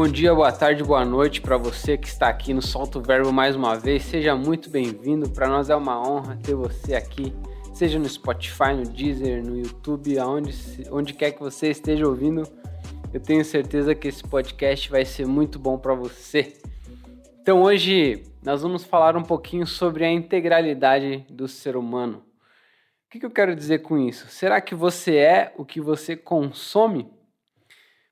Bom dia, boa tarde, boa noite para você que está aqui no Solto Verbo mais uma vez. Seja muito bem-vindo. Para nós é uma honra ter você aqui, seja no Spotify, no Deezer, no YouTube, aonde onde quer que você esteja ouvindo. Eu tenho certeza que esse podcast vai ser muito bom para você. Então hoje nós vamos falar um pouquinho sobre a integralidade do ser humano. O que eu quero dizer com isso? Será que você é o que você consome?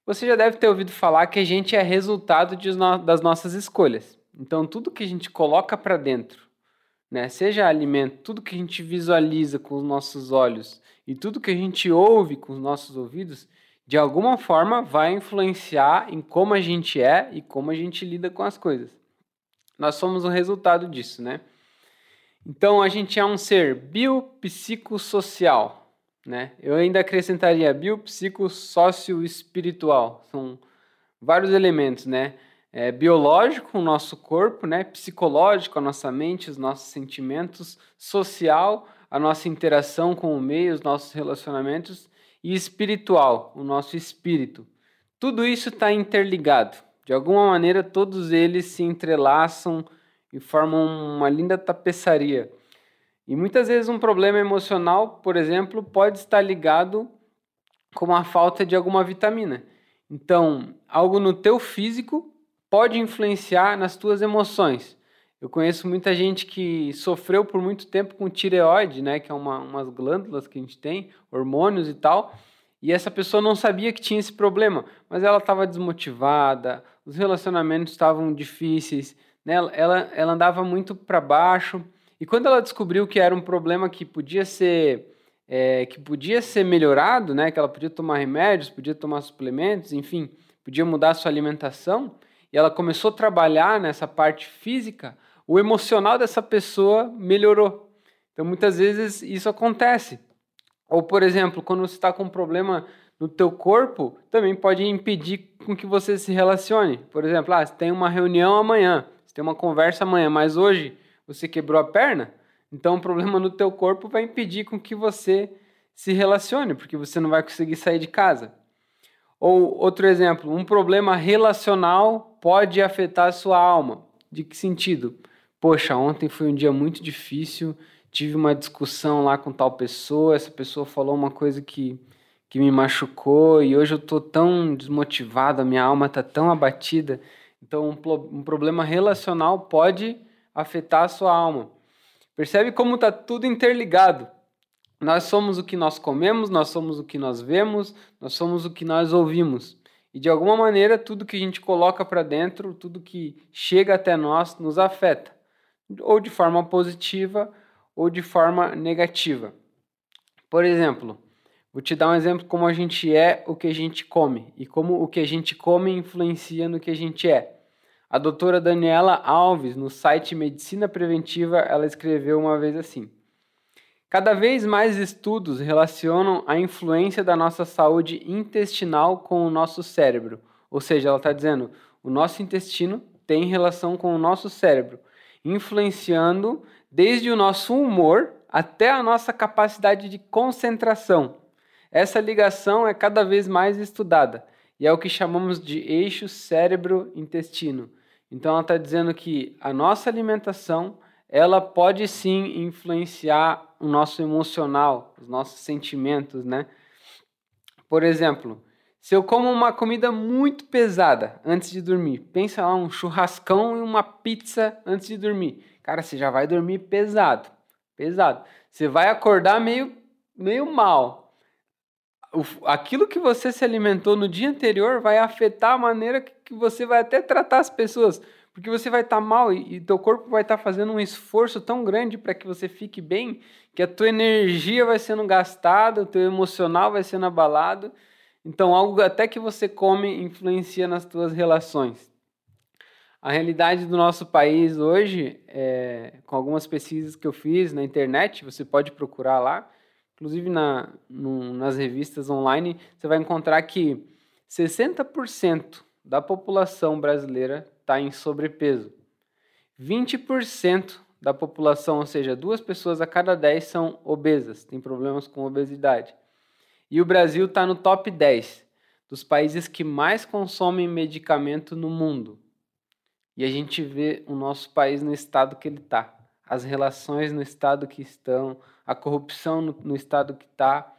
Você já deve ter ouvido falar que a gente é resultado no das nossas escolhas. Então, tudo que a gente coloca para dentro, né, seja alimento, tudo que a gente visualiza com os nossos olhos e tudo que a gente ouve com os nossos ouvidos, de alguma forma vai influenciar em como a gente é e como a gente lida com as coisas. Nós somos o resultado disso, né? Então, a gente é um ser biopsicossocial. Né? Eu ainda acrescentaria biopsicossócio-espiritual. São vários elementos, né? É, biológico, o nosso corpo, né? Psicológico, a nossa mente, os nossos sentimentos, social, a nossa interação com o meio, os nossos relacionamentos, e espiritual, o nosso espírito. Tudo isso está interligado. De alguma maneira, todos eles se entrelaçam e formam uma linda tapeçaria. E muitas vezes um problema emocional, por exemplo, pode estar ligado com a falta de alguma vitamina. Então, algo no teu físico pode influenciar nas tuas emoções. Eu conheço muita gente que sofreu por muito tempo com tireoide, né, que é uma, umas glândulas que a gente tem, hormônios e tal, e essa pessoa não sabia que tinha esse problema, mas ela estava desmotivada, os relacionamentos estavam difíceis, né, ela, ela andava muito para baixo, e quando ela descobriu que era um problema que podia ser é, que podia ser melhorado, né, que ela podia tomar remédios, podia tomar suplementos, enfim, podia mudar a sua alimentação, e ela começou a trabalhar nessa parte física, o emocional dessa pessoa melhorou. Então, muitas vezes isso acontece. Ou, por exemplo, quando você está com um problema no teu corpo, também pode impedir com que você se relacione. Por exemplo, ah, você tem uma reunião amanhã, você tem uma conversa amanhã, mas hoje você quebrou a perna, então o problema no teu corpo vai impedir com que você se relacione, porque você não vai conseguir sair de casa. Ou outro exemplo, um problema relacional pode afetar a sua alma. De que sentido? Poxa, ontem foi um dia muito difícil, tive uma discussão lá com tal pessoa, essa pessoa falou uma coisa que, que me machucou e hoje eu estou tão desmotivado, a minha alma está tão abatida. Então, um, um problema relacional pode afetar a sua alma. Percebe como está tudo interligado. Nós somos o que nós comemos, nós somos o que nós vemos, nós somos o que nós ouvimos. E de alguma maneira, tudo que a gente coloca para dentro, tudo que chega até nós, nos afeta, ou de forma positiva ou de forma negativa. Por exemplo, vou te dar um exemplo como a gente é o que a gente come e como o que a gente come influencia no que a gente é. A doutora Daniela Alves, no site Medicina Preventiva, ela escreveu uma vez assim: Cada vez mais estudos relacionam a influência da nossa saúde intestinal com o nosso cérebro. Ou seja, ela está dizendo, o nosso intestino tem relação com o nosso cérebro, influenciando desde o nosso humor até a nossa capacidade de concentração. Essa ligação é cada vez mais estudada e é o que chamamos de eixo cérebro-intestino. Então ela está dizendo que a nossa alimentação ela pode sim influenciar o nosso emocional, os nossos sentimentos, né? Por exemplo, se eu como uma comida muito pesada antes de dormir, pensa lá um churrascão e uma pizza antes de dormir, cara, você já vai dormir pesado, pesado. Você vai acordar meio meio mal. Aquilo que você se alimentou no dia anterior vai afetar a maneira que você vai até tratar as pessoas, porque você vai estar tá mal e, e teu corpo vai estar tá fazendo um esforço tão grande para que você fique bem, que a tua energia vai sendo gastada, o teu emocional vai sendo abalado. Então, algo até que você come influencia nas tuas relações. A realidade do nosso país hoje, é, com algumas pesquisas que eu fiz na internet, você pode procurar lá, inclusive na, no, nas revistas online, você vai encontrar que 60% da população brasileira está em sobrepeso. 20% da população, ou seja, duas pessoas a cada 10 são obesas, têm problemas com obesidade. E o Brasil está no top 10. dos países que mais consomem medicamento no mundo. E a gente vê o nosso país no estado que ele está, as relações no estado que estão, a corrupção no, no estado que está.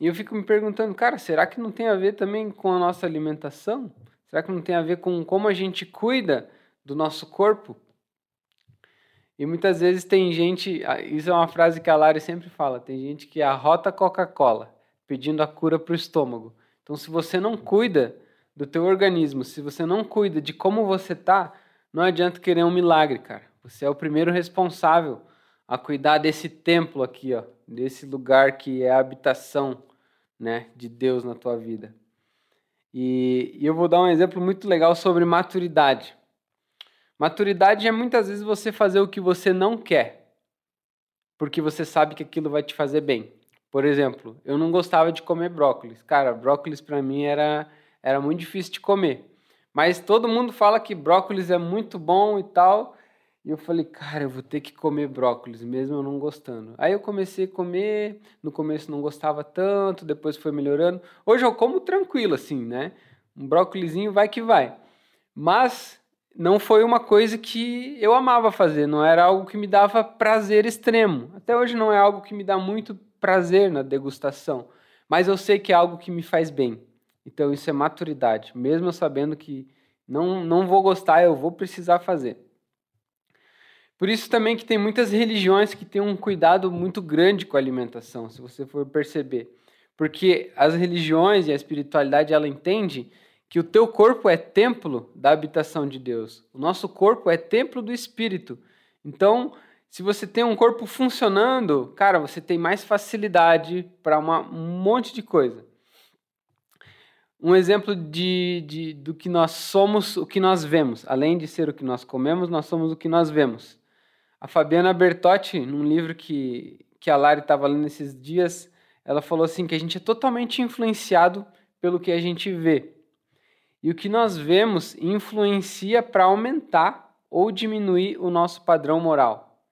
E eu fico me perguntando, cara, será que não tem a ver também com a nossa alimentação? Será que não tem a ver com como a gente cuida do nosso corpo? E muitas vezes tem gente, isso é uma frase que a Lari sempre fala, tem gente que arrota Coca-Cola pedindo a cura para o estômago. Então, se você não cuida do teu organismo, se você não cuida de como você tá, não adianta querer um milagre, cara. Você é o primeiro responsável a cuidar desse templo aqui, ó, desse lugar que é a habitação, né, de Deus na tua vida. E, e eu vou dar um exemplo muito legal sobre maturidade. Maturidade é muitas vezes você fazer o que você não quer, porque você sabe que aquilo vai te fazer bem. Por exemplo, eu não gostava de comer brócolis. Cara, brócolis para mim era, era muito difícil de comer. Mas todo mundo fala que brócolis é muito bom e tal. E eu falei, cara, eu vou ter que comer brócolis, mesmo eu não gostando. Aí eu comecei a comer, no começo não gostava tanto, depois foi melhorando. Hoje eu como tranquilo, assim, né? Um brócolizinho vai que vai. Mas não foi uma coisa que eu amava fazer, não era algo que me dava prazer extremo. Até hoje não é algo que me dá muito prazer na degustação, mas eu sei que é algo que me faz bem. Então isso é maturidade, mesmo eu sabendo que não, não vou gostar, eu vou precisar fazer. Por isso também que tem muitas religiões que têm um cuidado muito grande com a alimentação, se você for perceber. Porque as religiões e a espiritualidade, ela entende que o teu corpo é templo da habitação de Deus. O nosso corpo é templo do Espírito. Então, se você tem um corpo funcionando, cara, você tem mais facilidade para um monte de coisa. Um exemplo de, de, do que nós somos, o que nós vemos. Além de ser o que nós comemos, nós somos o que nós vemos. A Fabiana Bertotti, num livro que, que a Lari estava lendo esses dias, ela falou assim que a gente é totalmente influenciado pelo que a gente vê. E o que nós vemos influencia para aumentar ou diminuir o nosso padrão moral.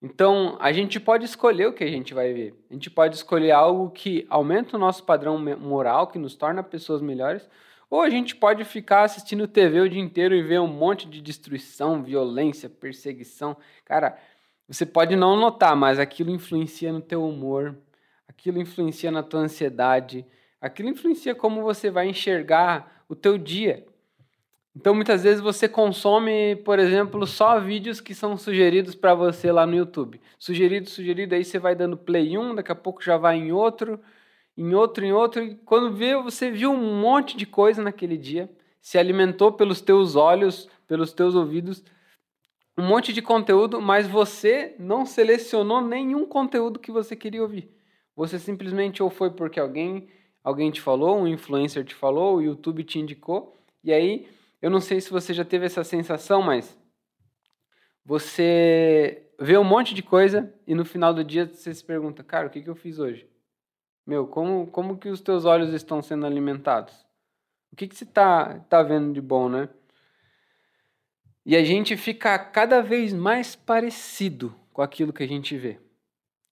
Então, a gente pode escolher o que a gente vai ver. A gente pode escolher algo que aumenta o nosso padrão moral, que nos torna pessoas melhores, ou a gente pode ficar assistindo TV o dia inteiro e ver um monte de destruição, violência, perseguição. Cara, você pode não notar, mas aquilo influencia no teu humor, aquilo influencia na tua ansiedade, aquilo influencia como você vai enxergar o teu dia. Então muitas vezes você consome, por exemplo, só vídeos que são sugeridos para você lá no YouTube. Sugerido, sugerido, aí você vai dando play um, daqui a pouco já vai em outro, em outro, em outro, e quando vê, você viu um monte de coisa naquele dia, se alimentou pelos teus olhos, pelos teus ouvidos, um monte de conteúdo, mas você não selecionou nenhum conteúdo que você queria ouvir. Você simplesmente ou foi porque alguém alguém te falou, um influencer te falou, o YouTube te indicou, e aí eu não sei se você já teve essa sensação, mas você vê um monte de coisa e no final do dia você se pergunta, cara, o que, que eu fiz hoje? Meu, como, como que os teus olhos estão sendo alimentados? O que, que você está tá vendo de bom, né? E a gente fica cada vez mais parecido com aquilo que a gente vê.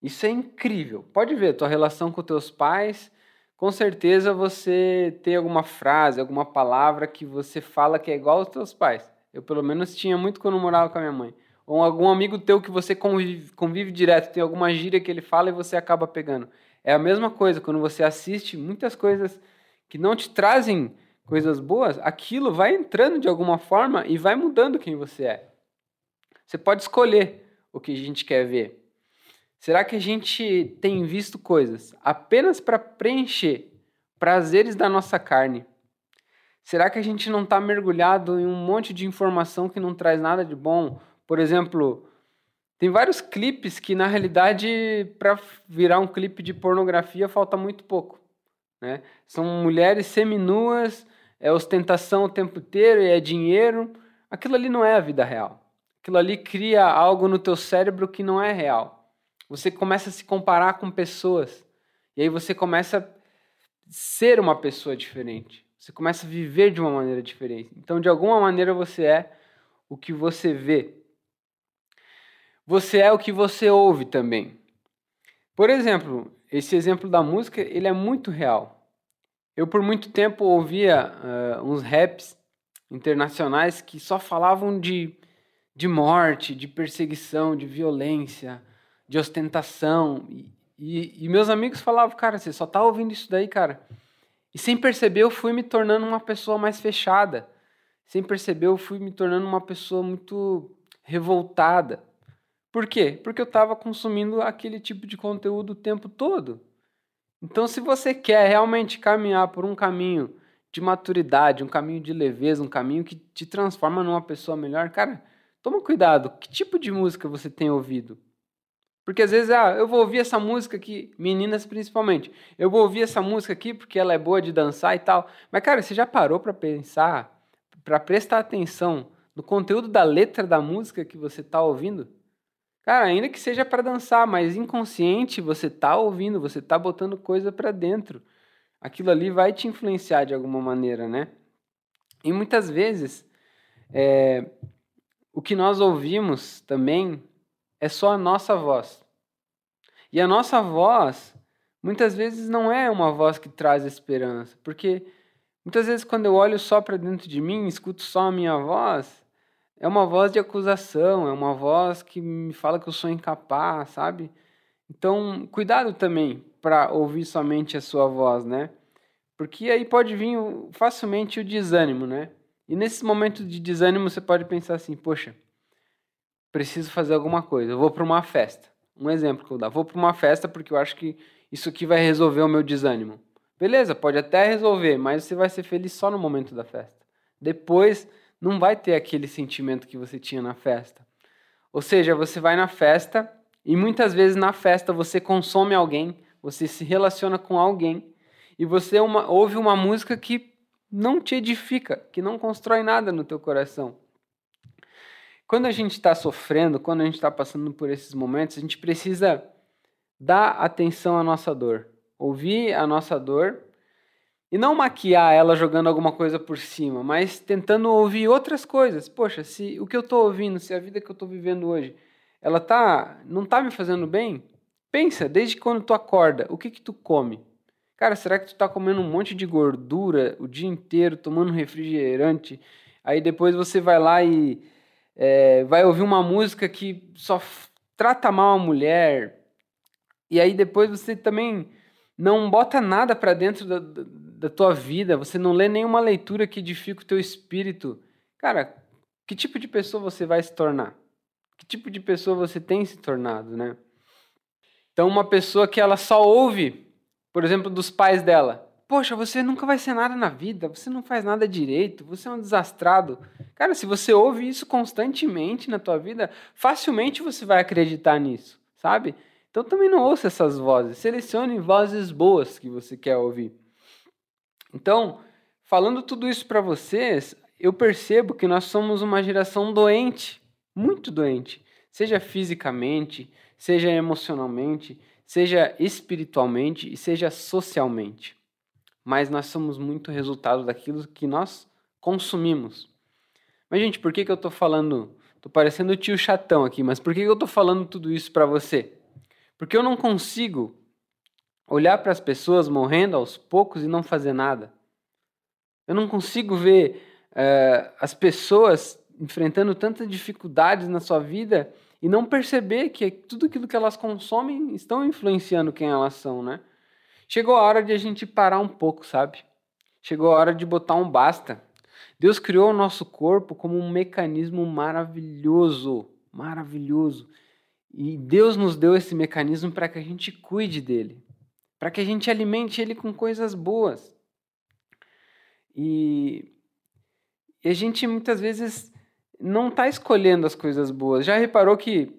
Isso é incrível. Pode ver, tua relação com teus pais, com certeza você tem alguma frase, alguma palavra que você fala que é igual aos teus pais. Eu, pelo menos, tinha muito quando morava com a minha mãe. Ou algum amigo teu que você convive, convive direto, tem alguma gíria que ele fala e você acaba pegando. É a mesma coisa quando você assiste muitas coisas que não te trazem coisas boas, aquilo vai entrando de alguma forma e vai mudando quem você é. Você pode escolher o que a gente quer ver. Será que a gente tem visto coisas apenas para preencher prazeres da nossa carne? Será que a gente não está mergulhado em um monte de informação que não traz nada de bom? Por exemplo, tem vários clipes que, na realidade, para virar um clipe de pornografia, falta muito pouco. Né? São mulheres seminuas, é ostentação o tempo inteiro, é dinheiro. Aquilo ali não é a vida real. Aquilo ali cria algo no teu cérebro que não é real. Você começa a se comparar com pessoas. E aí você começa a ser uma pessoa diferente. Você começa a viver de uma maneira diferente. Então, de alguma maneira, você é o que você vê. Você é o que você ouve também. Por exemplo, esse exemplo da música, ele é muito real. Eu por muito tempo ouvia uh, uns raps internacionais que só falavam de, de morte, de perseguição, de violência, de ostentação. E, e, e meus amigos falavam, cara, você só tá ouvindo isso daí, cara. E sem perceber, eu fui me tornando uma pessoa mais fechada. Sem perceber, eu fui me tornando uma pessoa muito revoltada. Por quê? Porque eu estava consumindo aquele tipo de conteúdo o tempo todo. Então, se você quer realmente caminhar por um caminho de maturidade, um caminho de leveza, um caminho que te transforma numa pessoa melhor, cara, toma cuidado. Que tipo de música você tem ouvido? Porque às vezes, ah, eu vou ouvir essa música aqui, meninas principalmente. Eu vou ouvir essa música aqui porque ela é boa de dançar e tal. Mas, cara, você já parou para pensar, para prestar atenção no conteúdo da letra da música que você está ouvindo? Cara, ainda que seja para dançar, mas inconsciente você está ouvindo, você está botando coisa para dentro. Aquilo ali vai te influenciar de alguma maneira, né? E muitas vezes, é, o que nós ouvimos também é só a nossa voz. E a nossa voz, muitas vezes, não é uma voz que traz esperança, porque muitas vezes, quando eu olho só para dentro de mim, escuto só a minha voz, é uma voz de acusação, é uma voz que me fala que eu sou incapaz, sabe? Então, cuidado também para ouvir somente a sua voz, né? Porque aí pode vir facilmente o desânimo, né? E nesse momento de desânimo você pode pensar assim: poxa, preciso fazer alguma coisa, eu vou para uma festa. Um exemplo que eu dar: vou para uma festa porque eu acho que isso aqui vai resolver o meu desânimo. Beleza, pode até resolver, mas você vai ser feliz só no momento da festa. Depois não vai ter aquele sentimento que você tinha na festa. Ou seja, você vai na festa e muitas vezes na festa você consome alguém, você se relaciona com alguém e você uma, ouve uma música que não te edifica, que não constrói nada no teu coração. Quando a gente está sofrendo, quando a gente está passando por esses momentos, a gente precisa dar atenção à nossa dor, ouvir a nossa dor e não maquiar ela jogando alguma coisa por cima, mas tentando ouvir outras coisas. Poxa, se o que eu estou ouvindo, se a vida que eu estou vivendo hoje, ela tá, não está me fazendo bem, pensa, desde quando tu acorda, o que que tu come? Cara, será que tu está comendo um monte de gordura o dia inteiro, tomando refrigerante? Aí depois você vai lá e é, vai ouvir uma música que só trata mal a mulher, e aí depois você também não bota nada para dentro da, da, tua vida, você não lê nenhuma leitura que edifica o teu espírito. Cara, que tipo de pessoa você vai se tornar? Que tipo de pessoa você tem se tornado, né? Então, uma pessoa que ela só ouve, por exemplo, dos pais dela, Poxa, você nunca vai ser nada na vida, você não faz nada direito, você é um desastrado. Cara, se você ouve isso constantemente na tua vida, facilmente você vai acreditar nisso, sabe? Então também não ouça essas vozes, selecione vozes boas que você quer ouvir. Então, falando tudo isso para vocês, eu percebo que nós somos uma geração doente, muito doente, seja fisicamente, seja emocionalmente, seja espiritualmente e seja socialmente mas nós somos muito resultado daquilo que nós consumimos. Mas, gente, por que, que eu estou falando? Estou parecendo o tio chatão aqui, mas por que, que eu estou falando tudo isso para você? Porque eu não consigo olhar para as pessoas morrendo aos poucos e não fazer nada. Eu não consigo ver uh, as pessoas enfrentando tantas dificuldades na sua vida e não perceber que tudo aquilo que elas consomem estão influenciando quem elas são, né? Chegou a hora de a gente parar um pouco, sabe? Chegou a hora de botar um basta. Deus criou o nosso corpo como um mecanismo maravilhoso, maravilhoso. E Deus nos deu esse mecanismo para que a gente cuide dele, para que a gente alimente ele com coisas boas. E, e a gente muitas vezes não está escolhendo as coisas boas. Já reparou que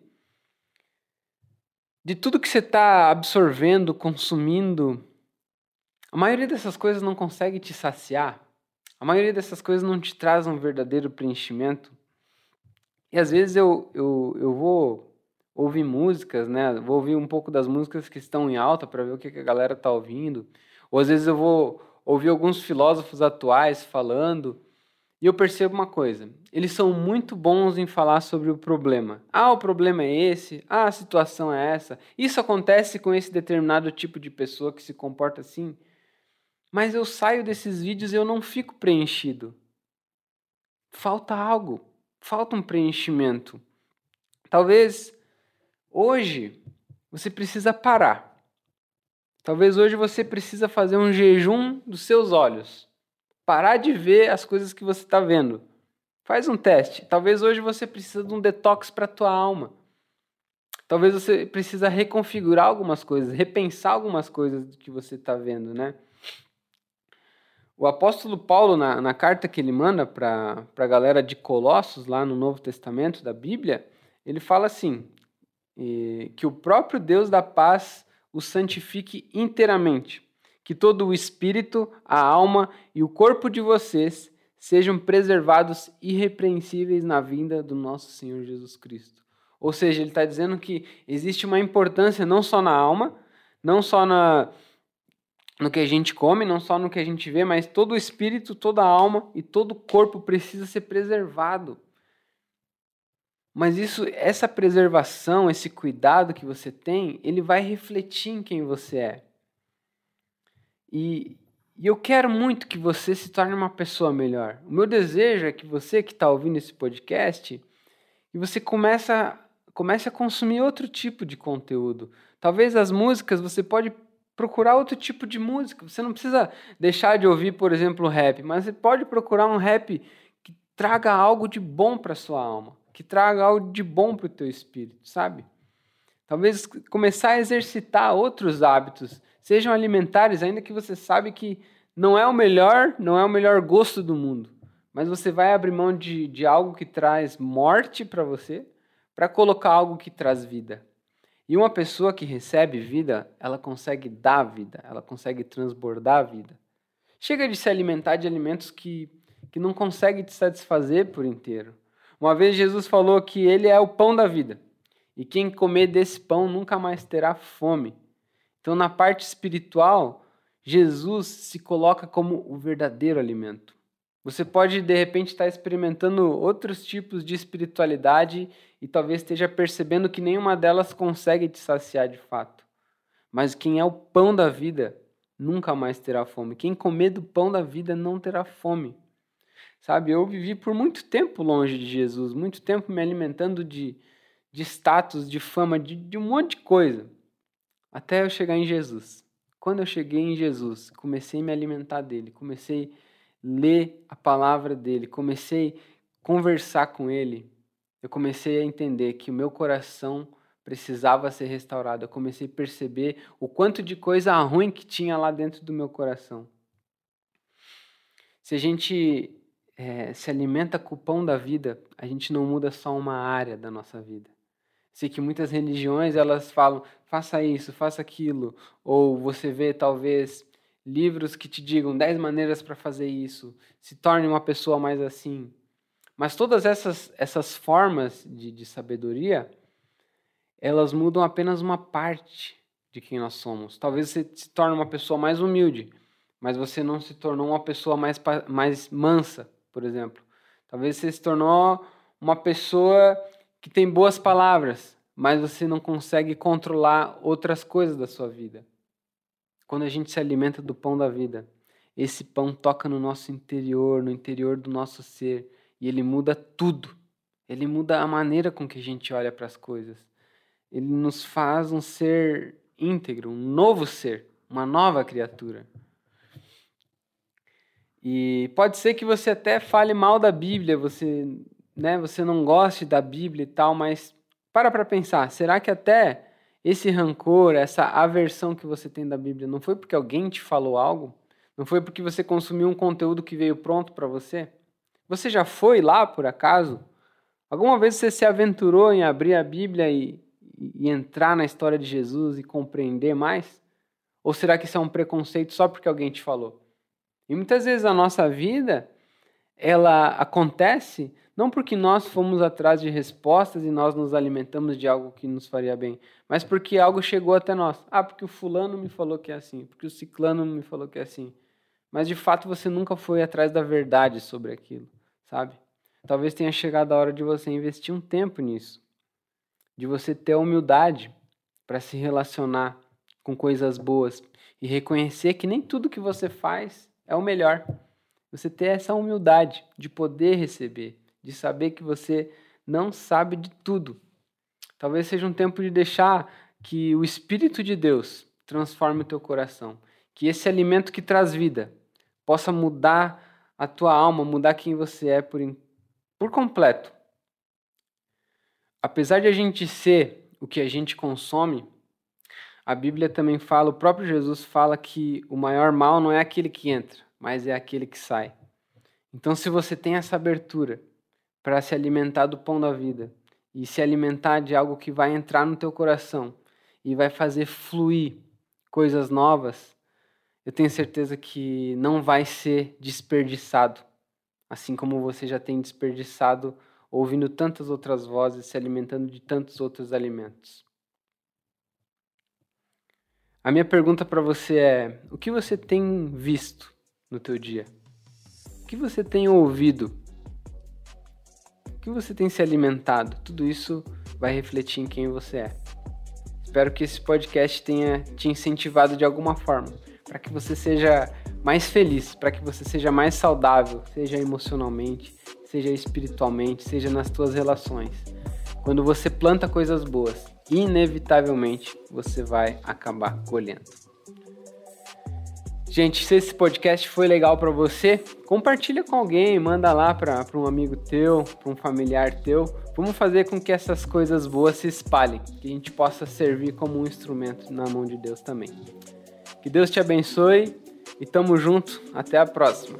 de tudo que você está absorvendo, consumindo, a maioria dessas coisas não consegue te saciar. A maioria dessas coisas não te traz um verdadeiro preenchimento. E às vezes eu, eu, eu vou ouvir músicas, né? Vou ouvir um pouco das músicas que estão em alta para ver o que a galera está ouvindo. Ou às vezes eu vou ouvir alguns filósofos atuais falando e eu percebo uma coisa: eles são muito bons em falar sobre o problema. Ah, o problema é esse, ah, a situação é essa, isso acontece com esse determinado tipo de pessoa que se comporta assim. Mas eu saio desses vídeos e eu não fico preenchido. Falta algo, falta um preenchimento. Talvez hoje você precisa parar. Talvez hoje você precisa fazer um jejum dos seus olhos. Parar de ver as coisas que você está vendo. Faz um teste. Talvez hoje você precisa de um detox para a tua alma. Talvez você precisa reconfigurar algumas coisas, repensar algumas coisas do que você está vendo, né? O apóstolo Paulo, na, na carta que ele manda para a galera de Colossos, lá no Novo Testamento da Bíblia, ele fala assim: que o próprio Deus da paz o santifique inteiramente, que todo o espírito, a alma e o corpo de vocês sejam preservados irrepreensíveis na vinda do nosso Senhor Jesus Cristo. Ou seja, ele está dizendo que existe uma importância não só na alma, não só na, no que a gente come, não só no que a gente vê, mas todo o espírito, toda a alma e todo o corpo precisa ser preservado. Mas isso, essa preservação, esse cuidado que você tem, ele vai refletir em quem você é. E, e eu quero muito que você se torne uma pessoa melhor. O meu desejo é que você que está ouvindo esse podcast, e você começa, a consumir outro tipo de conteúdo. Talvez as músicas você pode procurar outro tipo de música. Você não precisa deixar de ouvir, por exemplo, rap, mas você pode procurar um rap que traga algo de bom para sua alma que traga algo de bom para o teu espírito, sabe? Talvez começar a exercitar outros hábitos, sejam alimentares, ainda que você sabe que não é o melhor, não é o melhor gosto do mundo, mas você vai abrir mão de, de algo que traz morte para você, para colocar algo que traz vida. E uma pessoa que recebe vida, ela consegue dar vida, ela consegue transbordar a vida. Chega de se alimentar de alimentos que, que não conseguem te satisfazer por inteiro. Uma vez Jesus falou que ele é o pão da vida. E quem comer desse pão nunca mais terá fome. Então, na parte espiritual, Jesus se coloca como o verdadeiro alimento. Você pode, de repente, estar experimentando outros tipos de espiritualidade e talvez esteja percebendo que nenhuma delas consegue te saciar de fato. Mas quem é o pão da vida nunca mais terá fome. Quem comer do pão da vida não terá fome. Sabe, eu vivi por muito tempo longe de Jesus, muito tempo me alimentando de, de status, de fama, de, de um monte de coisa, até eu chegar em Jesus. Quando eu cheguei em Jesus, comecei a me alimentar dele, comecei a ler a palavra dele, comecei a conversar com ele, eu comecei a entender que o meu coração precisava ser restaurado. Eu comecei a perceber o quanto de coisa ruim que tinha lá dentro do meu coração. Se a gente é, se alimenta com o pão da vida, a gente não muda só uma área da nossa vida. Sei que muitas religiões elas falam, faça isso, faça aquilo, ou você vê talvez livros que te digam 10 maneiras para fazer isso, se torne uma pessoa mais assim. Mas todas essas, essas formas de, de sabedoria, elas mudam apenas uma parte de quem nós somos. Talvez você se torne uma pessoa mais humilde, mas você não se tornou uma pessoa mais, mais mansa, por exemplo. Talvez você se tornou uma pessoa que tem boas palavras, mas você não consegue controlar outras coisas da sua vida. Quando a gente se alimenta do pão da vida, esse pão toca no nosso interior, no interior do nosso ser, e ele muda tudo. Ele muda a maneira com que a gente olha para as coisas. Ele nos faz um ser íntegro, um novo ser, uma nova criatura. E pode ser que você até fale mal da Bíblia, você, né, você não goste da Bíblia e tal, mas para para pensar, será que até esse rancor, essa aversão que você tem da Bíblia, não foi porque alguém te falou algo? Não foi porque você consumiu um conteúdo que veio pronto para você? Você já foi lá por acaso? Alguma vez você se aventurou em abrir a Bíblia e, e entrar na história de Jesus e compreender mais? Ou será que isso é um preconceito só porque alguém te falou? E muitas vezes a nossa vida ela acontece não porque nós fomos atrás de respostas e nós nos alimentamos de algo que nos faria bem, mas porque algo chegou até nós. Ah, porque o fulano me falou que é assim, porque o ciclano me falou que é assim. Mas de fato você nunca foi atrás da verdade sobre aquilo, sabe? Talvez tenha chegado a hora de você investir um tempo nisso, de você ter a humildade para se relacionar com coisas boas e reconhecer que nem tudo que você faz é o melhor. Você ter essa humildade de poder receber, de saber que você não sabe de tudo. Talvez seja um tempo de deixar que o Espírito de Deus transforme o teu coração, que esse alimento que traz vida possa mudar a tua alma, mudar quem você é por, por completo. Apesar de a gente ser o que a gente consome, a Bíblia também fala, o próprio Jesus fala que o maior mal não é aquele que entra, mas é aquele que sai. Então, se você tem essa abertura para se alimentar do pão da vida e se alimentar de algo que vai entrar no teu coração e vai fazer fluir coisas novas, eu tenho certeza que não vai ser desperdiçado, assim como você já tem desperdiçado ouvindo tantas outras vozes, se alimentando de tantos outros alimentos. A minha pergunta para você é: o que você tem visto no teu dia? O que você tem ouvido? O que você tem se alimentado? Tudo isso vai refletir em quem você é. Espero que esse podcast tenha te incentivado de alguma forma, para que você seja mais feliz, para que você seja mais saudável, seja emocionalmente, seja espiritualmente, seja nas tuas relações. Quando você planta coisas boas, inevitavelmente você vai acabar colhendo. Gente, se esse podcast foi legal para você, compartilha com alguém, manda lá para um amigo teu, para um familiar teu. Vamos fazer com que essas coisas boas se espalhem, que a gente possa servir como um instrumento na mão de Deus também. Que Deus te abençoe e tamo junto. Até a próxima.